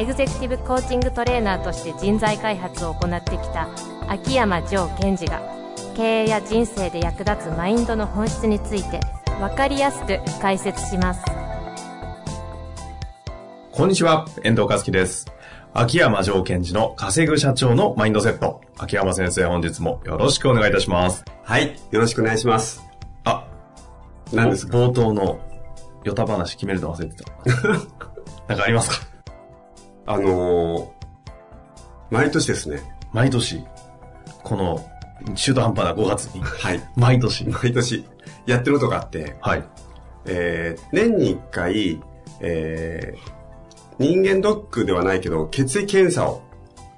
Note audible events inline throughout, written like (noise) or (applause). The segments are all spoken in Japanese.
エグゼクティブコーチングトレーナーとして人材開発を行ってきた秋山城賢治が経営や人生で役立つマインドの本質について分かりやすく解説しますこんにちは、遠藤和樹です。秋山城賢治の稼ぐ社長のマインドセット。秋山先生、本日もよろしくお願いいたします。はい。よろしくお願いします。あ、何ですか？冒頭のヨタ話決めるの忘れてた。(laughs) なんかありますか？あのー、毎年ですね。毎年、この中途半端な5月に、はい。毎年、毎年やってることがあって、はい。えー、年に1回、えー、人間ドックではないけど、血液検査を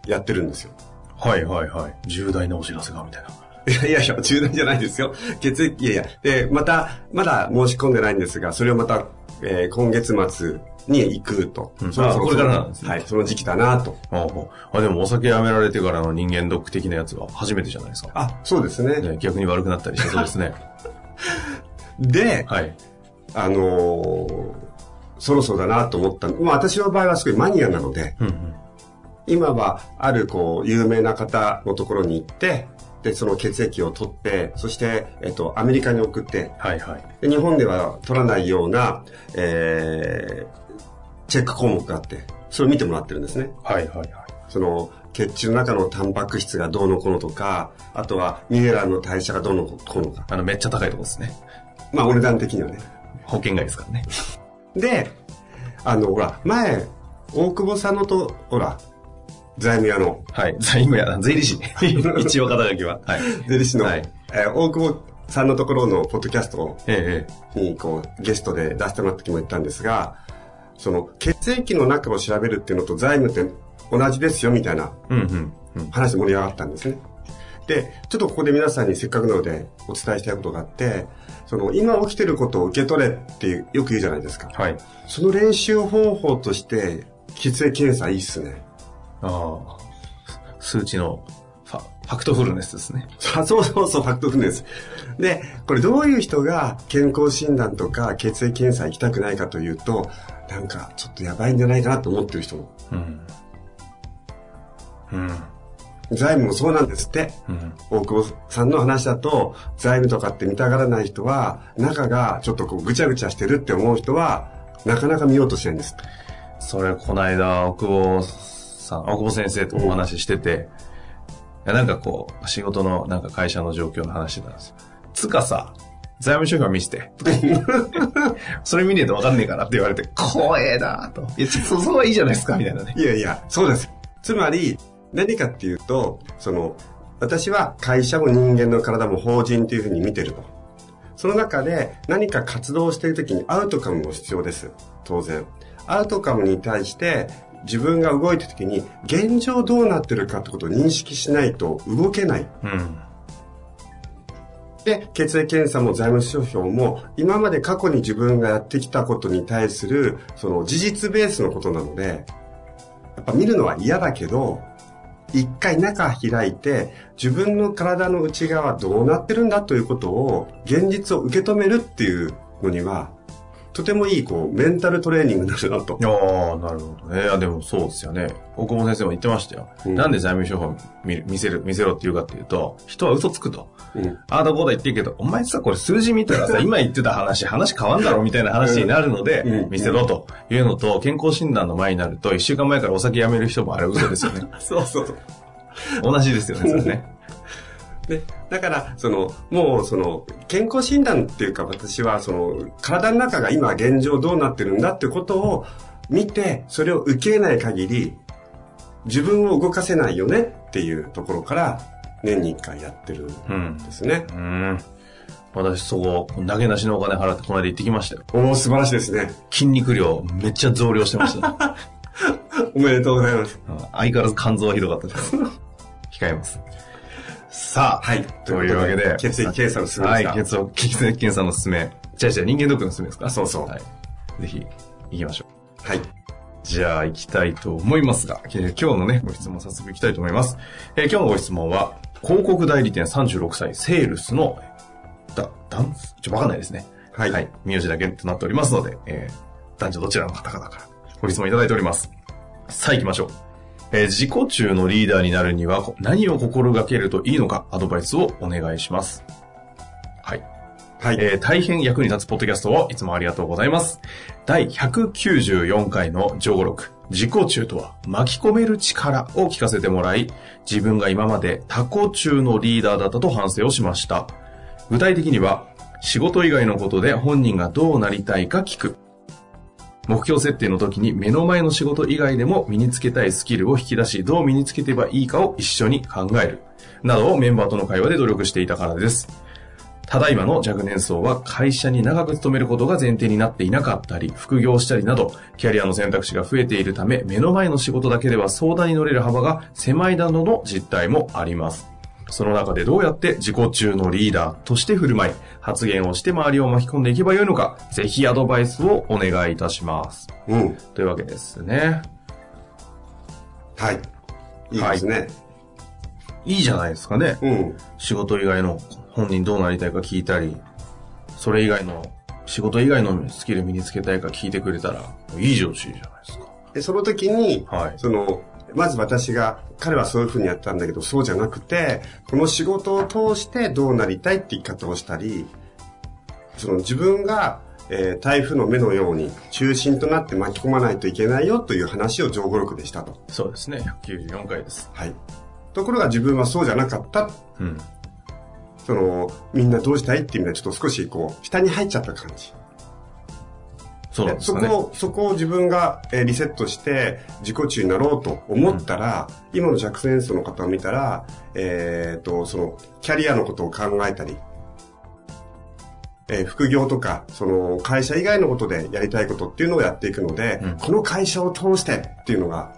やってるんですよ。はいはいはい。重大なお知らせが、みたいな。いやいやいや、重大じゃないですよ。血液、いやいや。で、また、まだ申し込んでないんですが、それをまた、えー、今月末に行くと。うんそろそこれからなんですねはい、その時期だなと。あでもお酒やめられてからの人間ドック的なやつは初めてじゃないですか。あ、そうですね。ね、逆に悪くなったりしてそうですね。(laughs) で、はい。あのーそろそろだなと思った。まあ私の場合はすごいマニアなので、うんうん。今はあるこう有名な方のところに行って、で、その血液を取って、そして、えっと、アメリカに送って、はいはい。で日本では取らないような、えー、チェック項目があって、それを見てもらってるんですね。はいはいはい。その、血中の中のタンパク質がどうのこうのとか、あとはミネラルの代謝がどうのこうのか。あの、めっちゃ高いとこですね。まあお値段的にはね。保険外ですからね。で、あの、ほら、前、大久保さんのと、ほら、財務屋の、はい。財務や、税理士。一応肩書きは。はい。税理士の、はいえー大久保さんのところのポッドキャストええ、に、こう、ゲストで出してもらった時も言ったんですが、その、血液の中を調べるっていうのと財務って同じですよ、みたいな。話で盛り上がったんですね。で、ちょっとここで皆さんにせっかくなのでお伝えしたいことがあって、その、今起きてることを受け取れっていうよく言うじゃないですか。はい。その練習方法として、血液検査いいっすね。ああ。数値のファ、ファクトフルネスですね。あ (laughs) そうそうそう、ファクトフルネス。で、これどういう人が健康診断とか血液検査行きたくないかというと、なんかちょっとやばいんじゃないかなと思ってる人。うん。うん。財務もそうなんですって。うん。大久保さんの話だと、財務とかって見たがらない人は、中がちょっとこうぐちゃぐちゃしてるって思う人は、なかなか見ようとしないんです。それ、この間、奥保さん、奥保先生とお話ししてて、いやなんかこう、仕事の、なんか会社の状況の話してたんですよ。つかさ、財務諸表見せて。(laughs) それ見ねえとわかんねえからって言われて、怖えなと。いや、そこはいいじゃないですか、みたいなね。いやいや、そうです。つまり、何かっていうと、その、私は会社も人間の体も法人というふうに見てると。その中で何か活動をしているときにアウトカムも必要です。当然。アウトカムに対して自分が動いてるときに現状どうなってるかってことを認識しないと動けない。うん。で、血液検査も財務諸表も今まで過去に自分がやってきたことに対するその事実ベースのことなので、やっぱ見るのは嫌だけど、一回中開いて自分の体の内側どうなってるんだということを現実を受け止めるっていうのにはとてもいいこうメンタルトレーニングになるなとい。やーなるほどね。いや、でもそうですよね。大久保先生も言ってましたよ。うんなんで財務諸表見る見せる、見せろって言うかっていうと、人は嘘つくと。うん。ああだこうだ言ってるけど、お前さ、これ数字見たらさ、(laughs) 今言ってた話、話変わんだろみたいな話になるので、うん見せろというのと、健康診断の前になると、一週間前からお酒やめる人もあれ嘘ですよね。そ (laughs) うそうそう。同じですよね、それね。で、だから、その、もう、その、健康診断っていうか、私は、その、体の中が今現状どうなってるんだってことを見て、それを受け入れない限り、自分を動かせないよねっていうところから、年に一回やってるうんん。ですね。うん。私そこ、投げなしのお金払ってこの間行ってきましたよ。おお素晴らしいですね。筋肉量めっちゃ増量してました。(laughs) おめでとうございます。うん相変わらず肝臓はひどかったです。比控えます。さあ、はいというわけで、血液検査のすすめはい、血液検査のすすめ。じゃあじゃあ人間ドックのすすめですか？あそうそうはい。ぜひ、行きましょう。はい。じゃあ行きたいと思いますが、えー今日のね、ご質問早速行きたいと思います。えー今日のご質問は、広告代理店36歳、セールスの、だ、ダンス？ちょ、わかんないですね。はい名字だけとなっておりますので、えー男女どちらの方々からご質問いただいております。さあ行きましょう。えー自己中のリーダーになるにはこ何を心がけるといいのか、アドバイスをお願いします。はい。はい。えー大変役に立つポッドキャストをいつもありがとうございます。第194回の上語録、自己中とは巻き込める力を聞かせてもらい、自分が今まで他己中のリーダーだったと反省をしました。具体的には、仕事以外のことで本人がどうなりたいか聞く。目標設定の時に目の前の仕事以外でも身につけたいスキルを引き出し、どう身につけてばいいかを一緒に考える。などをメンバーとの会話で努力していたからです。ただいまの若年層は会社に長く勤めることが前提になっていなかったり、副業したりなど、キャリアの選択肢が増えているため、目の前の仕事だけでは相談に乗れる幅が狭いなどの実態もあります。その中でどうやって自己中のリーダーとして振る舞い、発言をして周りを巻き込んでいけばよいのか、ぜひアドバイスをお願いいたします。うん。というわけですね。はい。いいですね。いいじゃないですかね。うん。仕事以外の本人どうなりたいか聞いたり、それ以外の、仕事以外のスキル身につけたいか聞いてくれたら、いい上司じゃないですか。で、その時に、はいその、まず私が、彼はそういうふうにやったんだけど、そうじゃなくて、この仕事を通してどうなりたいって言い方をしたり、その自分が、えー台風の目のように中心となって巻き込まないといけないよという話を上語録でしたと。そうですね。194回です。はい。ところが自分はそうじゃなかった。うん。その、みんなどうしたいっていう意味ではちょっと少しこう、下に入っちゃった感じ。そね。そこを、そこを自分がえーリセットして自己中になろうと思ったら、今の弱戦争の方を見たら、えっ、と、その、キャリアのことを考えたり、えー副業とか、その、会社以外のことでやりたいことっていうのをやっていくので、うんこの会社を通してっていうのが、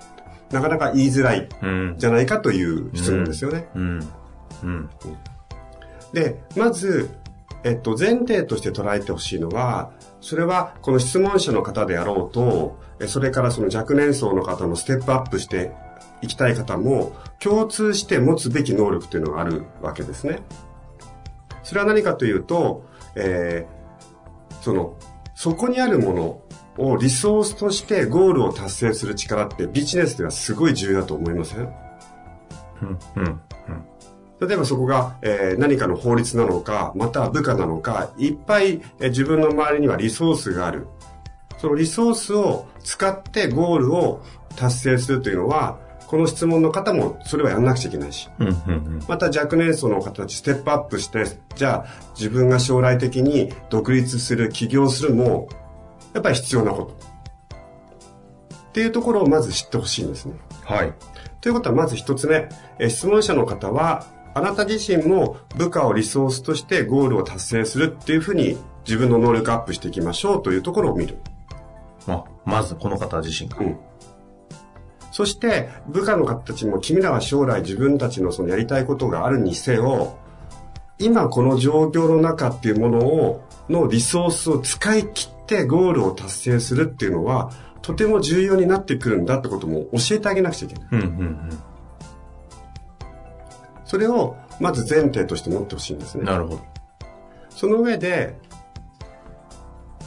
なかなか言いづらいうん。じゃないかという質問ですよね。うん。うん。で、まず、えっと、前提として捉えてほしいのは、それは、この質問者の方であろうと、それからその若年層の方のステップアップしていきたい方も、共通して持つべき能力というのがあるわけですね。それは何かというと、えーその、そこにあるものをリソースとしてゴールを達成する力ってビジネスではすごい重要だと思いません？うん。うん。例えばそこが、えー何かの法律なのか、または部下なのか、いっぱい、えー自分の周りにはリソースがある。そのリソースを使ってゴールを達成するというのは、この質問の方もそれはやんなくちゃいけないし。うん。うん。また若年層の方たちステップアップして、じゃあ自分が将来的に独立する、起業するも、やっぱり必要なこと。っていうところをまず知ってほしいんですね。はい。ということはまず一つ目、えー質問者の方は、あなた自身も部下をリソースとしてゴールを達成するっていうふうに自分の能力アップしていきましょうというところを見る。まあ、まずこの方自身が。うん。そして、部下の方たちも君らは将来自分たちのそのやりたいことがあるにせよ、今この状況の中っていうものを、のリソースを使い切ってゴールを達成するっていうのは、とても重要になってくるんだってことも教えてあげなくちゃいけない。うん。うん。それをまず前提として持ってほしいんですうん。ね。なるほど。その上で、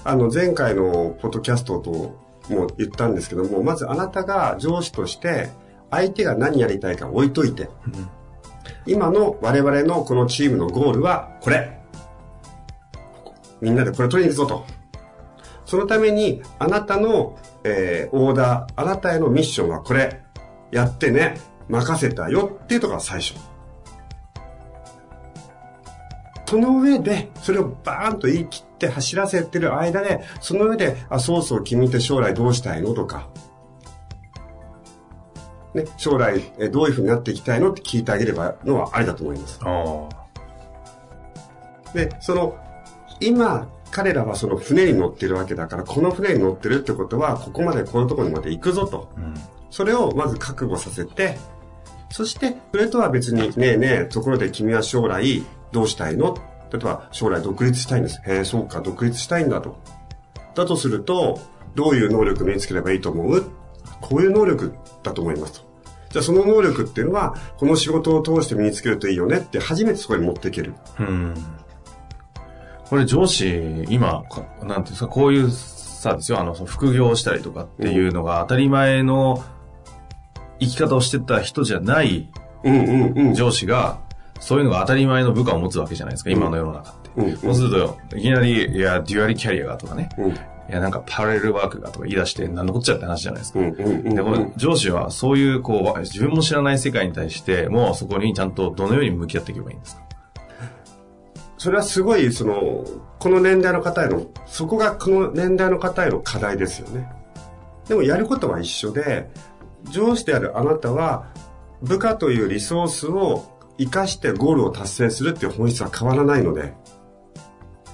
あの前回のポッドキャストとも言ったんですけども、まずあなたが上司として相手が何やりたいか置いといて、今の我々のこのチームのゴールはこれ。みんなでこれ取りに行くぞと。そのためにあなたの、えーオーダー、あなたへのミッションはこれ。やってね。任せたよっていうところが最初。その上で、それをバーンと言い切って走らせてる間で、その上で、あ、そうそう、君って将来どうしたいの？とか、ね、将来えどういうふうになっていきたいの？って聞いてあげればのはありだと思います。あで、その、今、彼らはその船に乗ってるわけだから、この船に乗ってるってことは、ここまでこういうところにまで行くぞと。あ。うん。それをまず覚悟させて、そして、それとは別に、ねえねえ、ところで君は将来どうしたいの？例えば、将来独立したいんです。へえ、そうか、独立したいんだと。だとすると、どういう能力身につければいいと思う？こういう能力だと思いますと。じゃあその能力っていうのは、この仕事を通して身につけるといいよねって初めてそこに持っていける。うん。これ上司、今、かなんていうんですか、こういうさですよ、あの、副業をしたりとかっていうのが当たり前の生き方をしてた人じゃないうんうんうん。上司が、そういうのが当たり前の部下を持つわけじゃないですか、今の世の中って。うんそうすると、いきなり、いや、デュアリキャリアがとかね、うんいや、なんかパラレルワークがとか言い出して、何のこっちゃって話じゃないですか。うんうんうんで、この上司はそういう、こう、自分も知らない世界に対して、もうそこにちゃんとどのように向き合っていけばいいんですか？それはすごい、その、この年代の方への、そこがこの年代の方への課題ですよね。でもやることは一緒で、上司であるあなたは、部下というリソースを活かしてゴールを達成するっていう本質は変わらないので、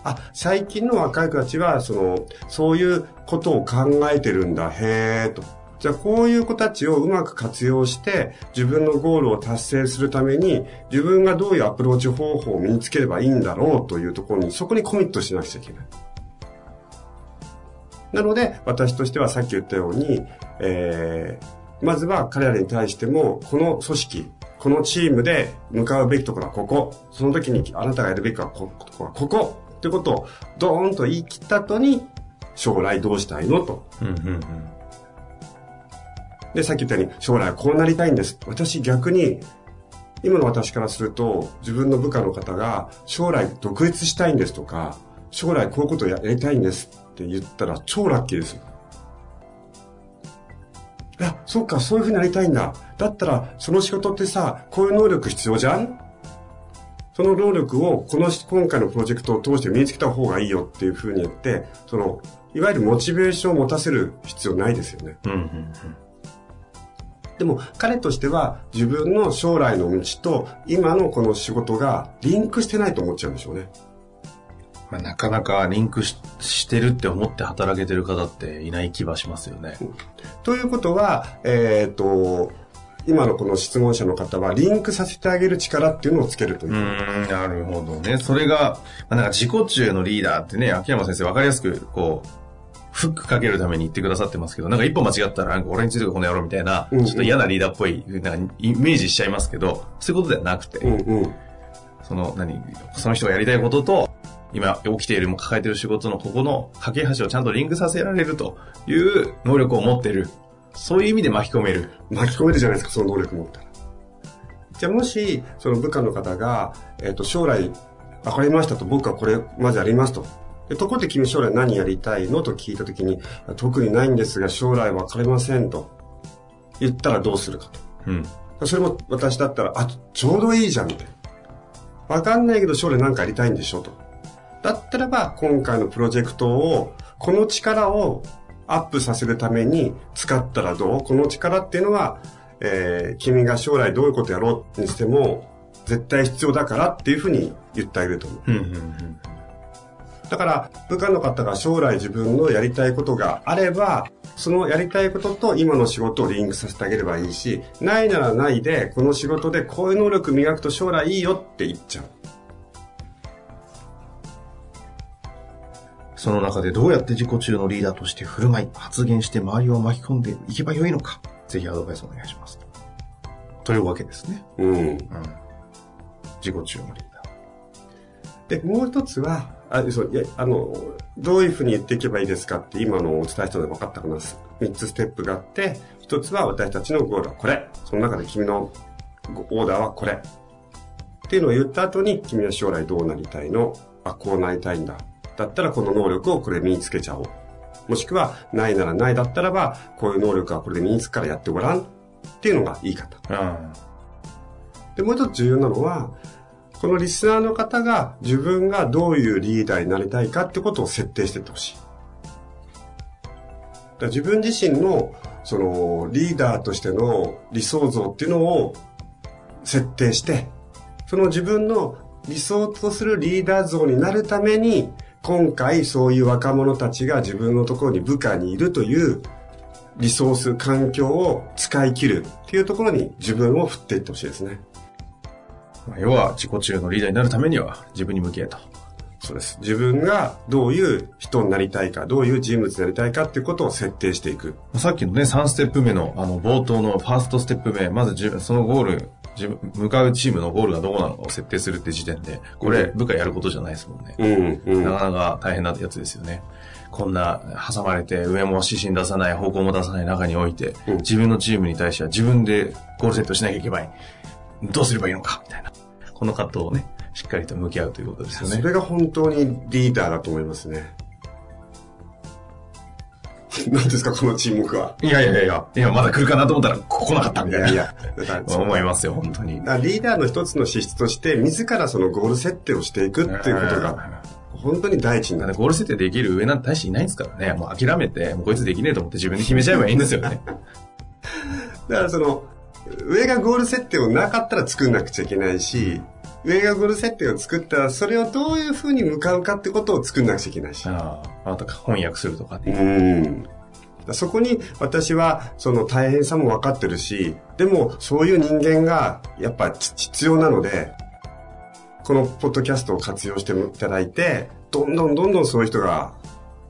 あ、最近の若い子たちは、その、そういうことを考えてるんだ、へーと。じゃあこういう子たちをうまく活用して自分のゴールを達成するために自分がどういうアプローチ方法を身につければいいんだろうというところにそこにコミットしなくちゃいけない。なので私としてはさっき言ったように、えー、まずは彼らに対してもこの組織、このチームで向かうべきところはここ、その時にあなたがやるべきはここはここってことをドーンと言い切った後に将来どうしたいのとうんうんうん。で、さっき言ったように、将来はこうなりたいんです。私逆に、今の私からすると、自分の部下の方が、将来独立したいんですとか、将来こういうことをやりたいんですって言ったら、超ラッキーですよ。いや、そうか、そういうふうになりたいんだ。だったら、その仕事ってさ、こういう能力必要じゃん？その能力を、この、今回のプロジェクトを通して身につけた方がいいよっていうふうに言って、その、いわゆるモチベーションを持たせる必要ないですよね。うんうんうん。でも彼としては自分の将来の道と今のこの仕事がリンクしてないと思っちゃうんでしょうね。まあ、なかなかリンクししてるって思って働けてる方っていない気はしますよね。ということは、えっ、と、今のこの質問者の方はリンクさせてあげる力っていうのをつけるというう。ーん、なるほどね。それが、まあ、なんか自己中のリーダーってね、秋山先生分かりやすく、こう、フックかけるために言ってくださってますけど、なんか一歩間違ったら、なんか俺についてこの野郎みたいな、うんうんちょっと嫌なリーダーっぽい、なんかイメージしちゃいますけど、そういうことではなくて、うんうん。その、何、その人がやりたいことと、今起きている、も抱えている仕事のここの架け橋をちゃんとリンクさせられるという能力を持っている。そういう意味で巻き込める。巻き込めるじゃないですか、その能力持ったら。じゃあもし、その部下の方が、えっ、と、将来、わかりましたと、僕はこれ、まずやりますと。でところで君将来何やりたいのと聞いたときに、特にないんですが、将来わかりませんと。言ったらどうするかと。うん。それも私だったら、あ、ちょうどいいじゃんって。わかんないけど将来なんかやりたいんでしょと。だったらば、今回のプロジェクトを、この力をアップさせるために使ったらどう？この力っていうのは、えー君が将来どういうことやろうにしても、絶対必要だからっていうふうに言ってあげると思う。うん、うん、うん。だから、部下の方が将来自分のやりたいことがあれば、そのやりたいことと今の仕事をリンクさせてあげればいいし、ないならないで、この仕事でこういう能力磨くと将来いいよって言っちゃう。その中でどうやって自己中のリーダーとして振る舞い、発言して周りを巻き込んでいけばよいのか、ぜひアドバイスお願いします。というわけですね。うん。うん。自己中のリーダー。で、もう一つは、あ、そう、いや、あの、どういうふうに言っていけばいいですかって今のお伝えしたので分かったかな。三つステップがあって、一つは私たちのゴールはこれ。その中で君のオーダーはこれ。っていうのを言った後に、君は将来どうなりたいの？あ、こうなりたいんだ。だったらこの能力をこれ身につけちゃおう。もしくは、ないならないだったらば、こういう能力はこれで身につくからやってごらん。っていうのがいい方。うん。で、もう一つ重要なのは、このリスナーの方が自分がどういうリーダーになりたいかってことを設定していってほしい。だ自分自身の、その、リーダーとしての理想像っていうのを設定して、その自分の理想とするリーダー像になるために、今回そういう若者たちが自分のところに部下にいるというリソース、環境を使い切るっていうところに自分を振っていってほしいですね。まあ要は自己中のリーダーになるためには自分に向き合えと。そうです。自分がどういう人になりたいか、どういう人物になりたいかっていうことを設定していく。さっきのね、3ステップ目の、あの、冒頭のファーストステップ目、まず自分、そのゴール、自分、向かうチームのゴールがどこなのかを設定するって時点で、これ、部下やることじゃないですもんね。うん、うん。なかなか大変なやつですよね。こんな挟まれて上も指針出さない方向も出さない中において、うん自分のチームに対しては自分でゴールセットしなきゃいけない。どうすればいいのかみたいな。この葛藤をね、しっかりと向き合うということですよね。それが本当にリーダーだと思いますね。(laughs) 何ですか、この沈黙は。いやいやいやいや、まだ来るかなと思ったら、こ来なかったみたいな。いや思いますよ、本当に。リーダーの一つの資質として、自らそのゴール設定をしていくっていうことが、本当に第一になる。ゴール設定できる上なんて大していないんですからね。もう諦めて、もうこいつできねえと思って自分で決めちゃえばいいんですよね。(laughs) だからその、上がゴール設定をなかったら作んなくちゃいけないし、上がゴール設定を作ったら、それをどういう風に向かうかってことを作んなくちゃいけないし。ああ、また翻訳するとかうね。ん。そこに私はその大変さも分かってるし、でもそういう人間がやっぱ必要なので、このポッドキャストを活用していただいて、どんどんどんどんそういう人が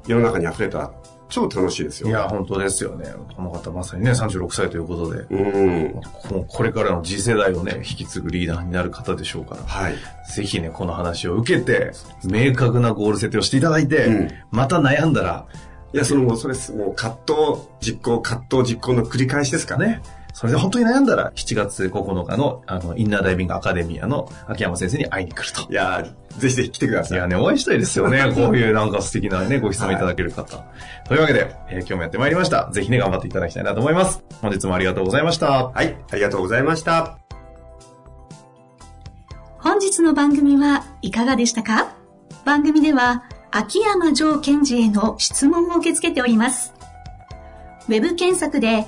世の中に溢れたら超楽しいですよ。いや、本当ですよね。この方まさにね、36歳ということで、うん。ここれからの次世代をね、引き継ぐリーダーになる方でしょうから、はい。ぜひね、この話を受けて、明確なゴール設定をしていただいて、うんまた悩んだら、いや、そのもうそれす、もう葛藤、実行、葛藤、実行の繰り返しですか。ね、それで本当に悩んだら、7月9日の、あの、インナーダイビングアカデミアの秋山先生に会いに来ると。いやーぜひぜひ来てください。いやね、お会いしたいですよね。(laughs) こういうなんか素敵なね、ご質問いただける方。というわけで、えー今日もやってまいりました。ぜひね、頑張っていただきたいなと思います。本日もありがとうございました。はい、ありがとうございました。本日の番組はいかがでしたか？番組では秋山城賢治への質問を受け付けております。ウェブ検索で